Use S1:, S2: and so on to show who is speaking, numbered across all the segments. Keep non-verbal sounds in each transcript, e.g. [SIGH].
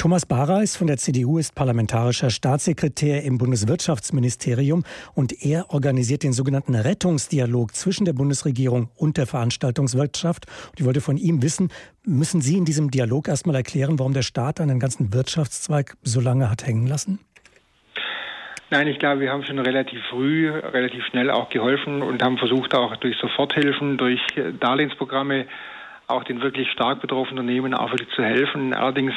S1: Thomas Bareis von der CDU ist parlamentarischer Staatssekretär im Bundeswirtschaftsministerium und er organisiert den sogenannten Rettungsdialog zwischen der Bundesregierung und der Veranstaltungswirtschaft. Und ich wollte von ihm wissen, müssen Sie in diesem Dialog erstmal erklären, warum der Staat einen ganzen Wirtschaftszweig so lange hat hängen lassen?
S2: Nein, ich glaube, wir haben schon relativ früh, relativ schnell auch geholfen und haben versucht, auch durch Soforthilfen, durch Darlehensprogramme auch den wirklich stark betroffenen Unternehmen auch wirklich zu helfen. Allerdings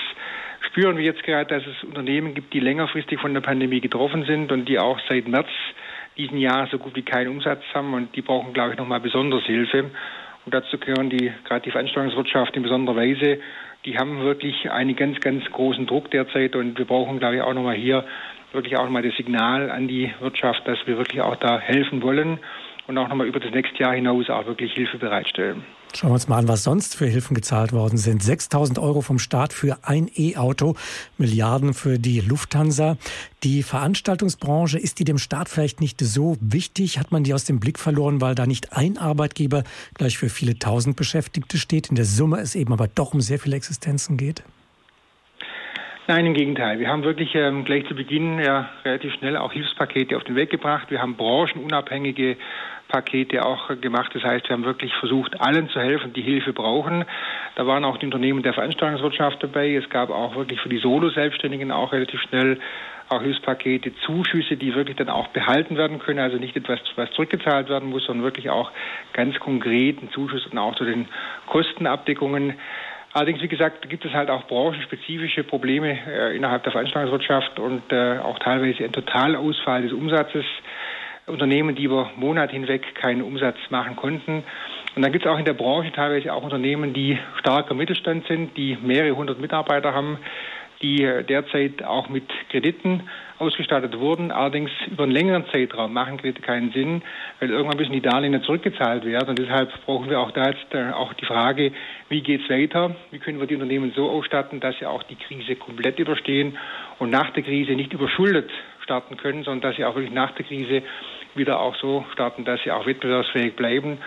S2: spüren wir jetzt gerade, dass es Unternehmen gibt, die längerfristig von der Pandemie getroffen sind und die auch seit März diesen Jahr so gut wie keinen Umsatz haben und die brauchen, glaube ich, nochmal besonders Hilfe. Und dazu gehören die, gerade die Veranstaltungswirtschaft in besonderer Weise, die haben wirklich einen ganz, ganz großen Druck derzeit und wir brauchen, glaube ich, auch nochmal hier wirklich auch nochmal das Signal an die Wirtschaft, dass wir wirklich auch da helfen wollen und auch nochmal über das nächste Jahr hinaus auch wirklich Hilfe bereitstellen.
S1: Schauen wir uns mal an, was sonst für Hilfen gezahlt worden sind. 6000 Euro vom Staat für ein E-Auto, Milliarden für die Lufthansa. Die Veranstaltungsbranche, ist die dem Staat vielleicht nicht so wichtig? Hat man die aus dem Blick verloren, weil da nicht ein Arbeitgeber gleich für viele tausend Beschäftigte steht? In der Summe es eben aber doch um sehr viele Existenzen geht?
S2: Nein, im Gegenteil. Wir haben wirklich ähm, gleich zu Beginn ja relativ schnell auch Hilfspakete auf den Weg gebracht. Wir haben branchenunabhängige Pakete auch gemacht. Das heißt, wir haben wirklich versucht, allen zu helfen, die Hilfe brauchen. Da waren auch die Unternehmen der Veranstaltungswirtschaft dabei. Es gab auch wirklich für die Solo-Selbstständigen auch relativ schnell auch Hilfspakete, Zuschüsse, die wirklich dann auch behalten werden können. Also nicht etwas, was zurückgezahlt werden muss, sondern wirklich auch ganz konkreten Zuschuss und auch zu den Kostenabdeckungen. Allerdings, wie gesagt, gibt es halt auch branchenspezifische Probleme äh, innerhalb der Veranstaltungswirtschaft und äh, auch teilweise ein Totalausfall des Umsatzes. Unternehmen, die über Monate hinweg keinen Umsatz machen konnten. Und dann gibt es auch in der Branche teilweise auch Unternehmen, die starker Mittelstand sind, die mehrere hundert Mitarbeiter haben, die derzeit auch mit Krediten ausgestattet wurden. Allerdings über einen längeren Zeitraum machen Kredite keinen Sinn, weil irgendwann müssen die Darlehen zurückgezahlt werden. Und deshalb brauchen wir auch da jetzt äh, auch die Frage, wie geht es weiter? Wie können wir die Unternehmen so ausstatten, dass sie auch die Krise komplett überstehen und nach der Krise nicht überschuldet starten können, sondern dass sie auch wirklich nach der Krise wieder auch so starten, dass sie auch wettbewerbsfähig bleiben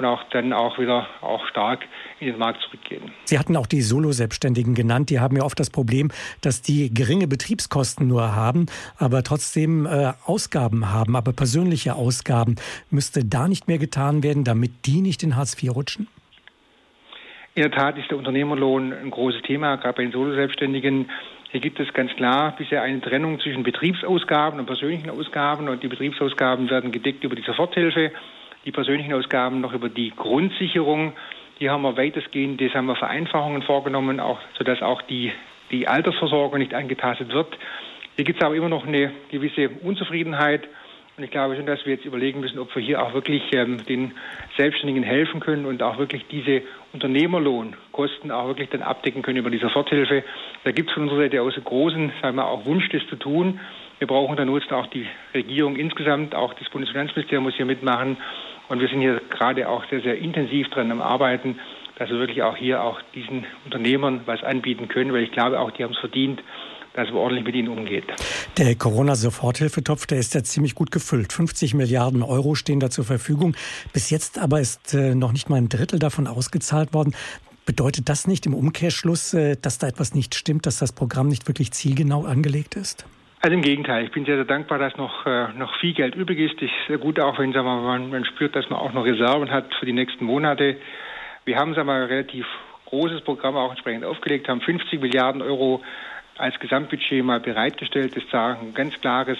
S2: und auch dann auch wieder auch stark in den Markt zurückgehen.
S1: Sie hatten auch die Solo-Selbstständigen genannt. Die haben ja oft das Problem, dass die geringe Betriebskosten nur haben, aber trotzdem äh, Ausgaben haben, aber persönliche Ausgaben. Müsste da nicht mehr getan werden, damit die nicht in Hartz IV rutschen?
S2: In der Tat ist der Unternehmerlohn ein großes Thema, gerade bei den Solo-Selbstständigen. Hier gibt es ganz klar bisher eine Trennung zwischen Betriebsausgaben und persönlichen Ausgaben und die Betriebsausgaben werden gedeckt über die Soforthilfe die persönlichen Ausgaben noch über die Grundsicherung. Hier haben wir weitestgehend, das haben wir Vereinfachungen vorgenommen, auch, sodass auch die, die Altersversorgung nicht angetastet wird. Hier gibt es aber immer noch eine gewisse Unzufriedenheit. Und ich glaube schon, dass wir jetzt überlegen müssen, ob wir hier auch wirklich ähm, den Selbstständigen helfen können und auch wirklich diese Unternehmerlohnkosten auch wirklich dann abdecken können über die Soforthilfe. Da gibt es von unserer Seite aus einen großen, sagen wir, auch Wunsch, das zu tun. Wir brauchen dann nutzen auch die Regierung insgesamt, auch das Bundesfinanzministerium muss hier mitmachen. Und wir sind hier gerade auch sehr, sehr intensiv dran am Arbeiten, dass wir wirklich auch hier auch diesen Unternehmern was anbieten können, weil ich glaube auch, die haben es verdient, dass man ordentlich mit ihnen umgeht.
S1: Der Corona-Soforthilfetopf, der ist ja ziemlich gut gefüllt. 50 Milliarden Euro stehen da zur Verfügung. Bis jetzt aber ist äh, noch nicht mal ein Drittel davon ausgezahlt worden. Bedeutet das nicht im Umkehrschluss, äh, dass da etwas nicht stimmt, dass das Programm nicht wirklich zielgenau angelegt ist?
S2: Also im Gegenteil, ich bin sehr, sehr dankbar, dass noch, äh, noch viel Geld übrig ist. ist sehr gut auch, wenn wir, man, man spürt, dass man auch noch Reserven hat für die nächsten Monate. Wir haben sagen wir, ein relativ großes Programm auch entsprechend aufgelegt, haben 50 Milliarden Euro als Gesamtbudget mal bereitgestellt. Das ist ein ganz klares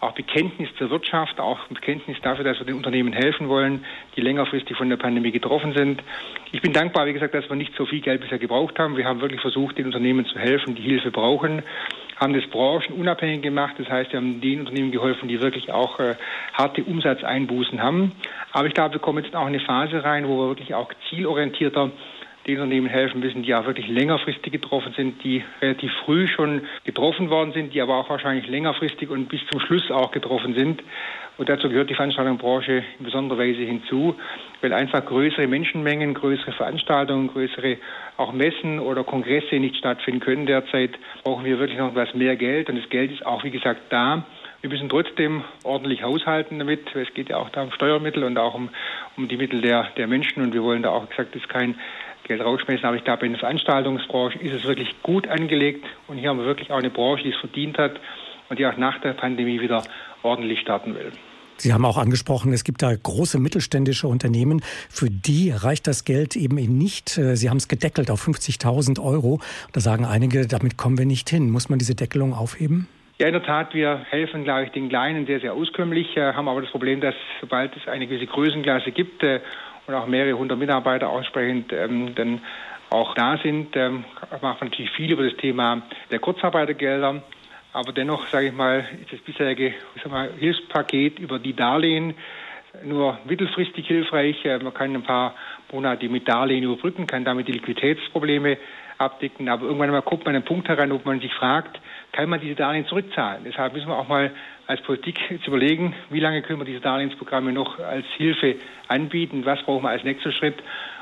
S2: auch Bekenntnis zur Wirtschaft, auch Bekenntnis dafür, dass wir den Unternehmen helfen wollen, die längerfristig von der Pandemie getroffen sind. Ich bin dankbar, wie gesagt, dass wir nicht so viel Geld bisher gebraucht haben. Wir haben wirklich versucht, den Unternehmen zu helfen, die Hilfe brauchen, haben das branchenunabhängig gemacht. Das heißt, wir haben den Unternehmen geholfen, die wirklich auch äh, harte Umsatzeinbußen haben. Aber ich glaube, wir kommen jetzt auch in eine Phase rein, wo wir wirklich auch zielorientierter den Unternehmen helfen müssen, die auch wirklich längerfristig getroffen sind, die relativ früh schon getroffen worden sind, die aber auch wahrscheinlich längerfristig und bis zum Schluss auch getroffen sind. Und dazu gehört die Veranstaltungsbranche in besonderer Weise hinzu, weil einfach größere Menschenmengen, größere Veranstaltungen, größere auch Messen oder Kongresse nicht stattfinden können derzeit, brauchen wir wirklich noch etwas mehr Geld. Und das Geld ist auch, wie gesagt, da. Wir müssen trotzdem ordentlich haushalten damit. Es geht ja auch da um Steuermittel und auch um, um die Mittel der, der Menschen. Und wir wollen da auch, wie gesagt, das kein Geld rausschmeißen. Aber ich glaube, in der Veranstaltungsbranche ist es wirklich gut angelegt und hier haben wir wirklich auch eine Branche, die es verdient hat und die auch nach der Pandemie wieder ordentlich starten will.
S1: Sie haben auch angesprochen, es gibt da große mittelständische Unternehmen, für die reicht das Geld eben nicht. Äh, Sie haben es gedeckelt auf 50.000 Euro. Da sagen einige, damit kommen wir nicht hin. Muss man diese Deckelung aufheben?
S2: Ja, in der Tat, wir helfen, glaube ich, den Kleinen sehr, sehr auskömmlich, äh, haben aber das Problem, dass sobald es eine gewisse Größenklasse gibt äh, und auch mehrere hundert Mitarbeiter aussprechend ähm, dann auch da sind, ähm, machen wir natürlich viel über das Thema der Kurzarbeitergelder. Aber dennoch, sage ich mal, ist das bisherige mal, Hilfspaket über die Darlehen nur mittelfristig hilfreich. Äh, man kann ein paar Monate mit Darlehen überbrücken, kann damit die Liquiditätsprobleme abdecken. Aber irgendwann mal kommt man an einen Punkt heran, wo man sich fragt, kann man diese Darlehen zurückzahlen? Deshalb müssen wir auch mal als Politik [LAUGHS] jetzt überlegen, wie lange können wir diese Darlehensprogramme noch als Hilfe anbieten? Was brauchen wir als nächster Schritt?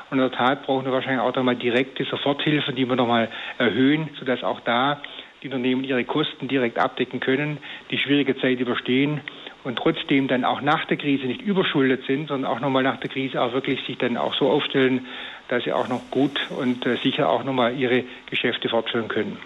S2: Und in der Tat brauchen wir wahrscheinlich auch nochmal direkte Soforthilfen, die wir nochmal erhöhen, sodass auch da die Unternehmen ihre Kosten direkt abdecken können, die schwierige Zeit überstehen und trotzdem dann auch nach der Krise nicht überschuldet sind, sondern auch nochmal nach der Krise auch wirklich sich dann auch so aufstellen, dass sie auch noch gut und äh, sicher auch nochmal ihre Geschäfte fortführen können.